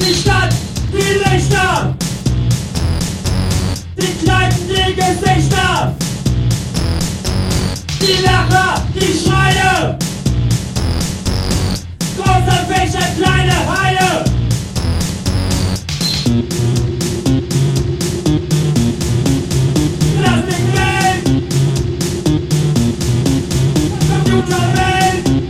Die Stadt, die Lichter, die kleinen die Gesichter, die Lacher, die Schreie, große Fische, kleine Haie. Plastik Welt, Computerwelt.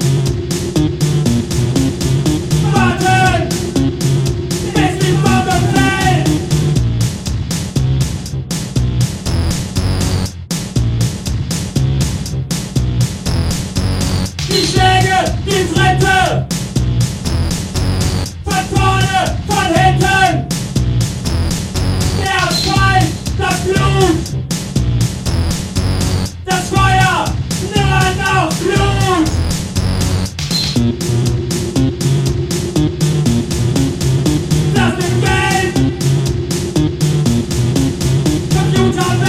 Die Schläge, die Tritte! Von vorne, von hinten! Der Asphalt, das Blut! Das Feuer, nur noch Blut! Das ist Geld! Computerwelt!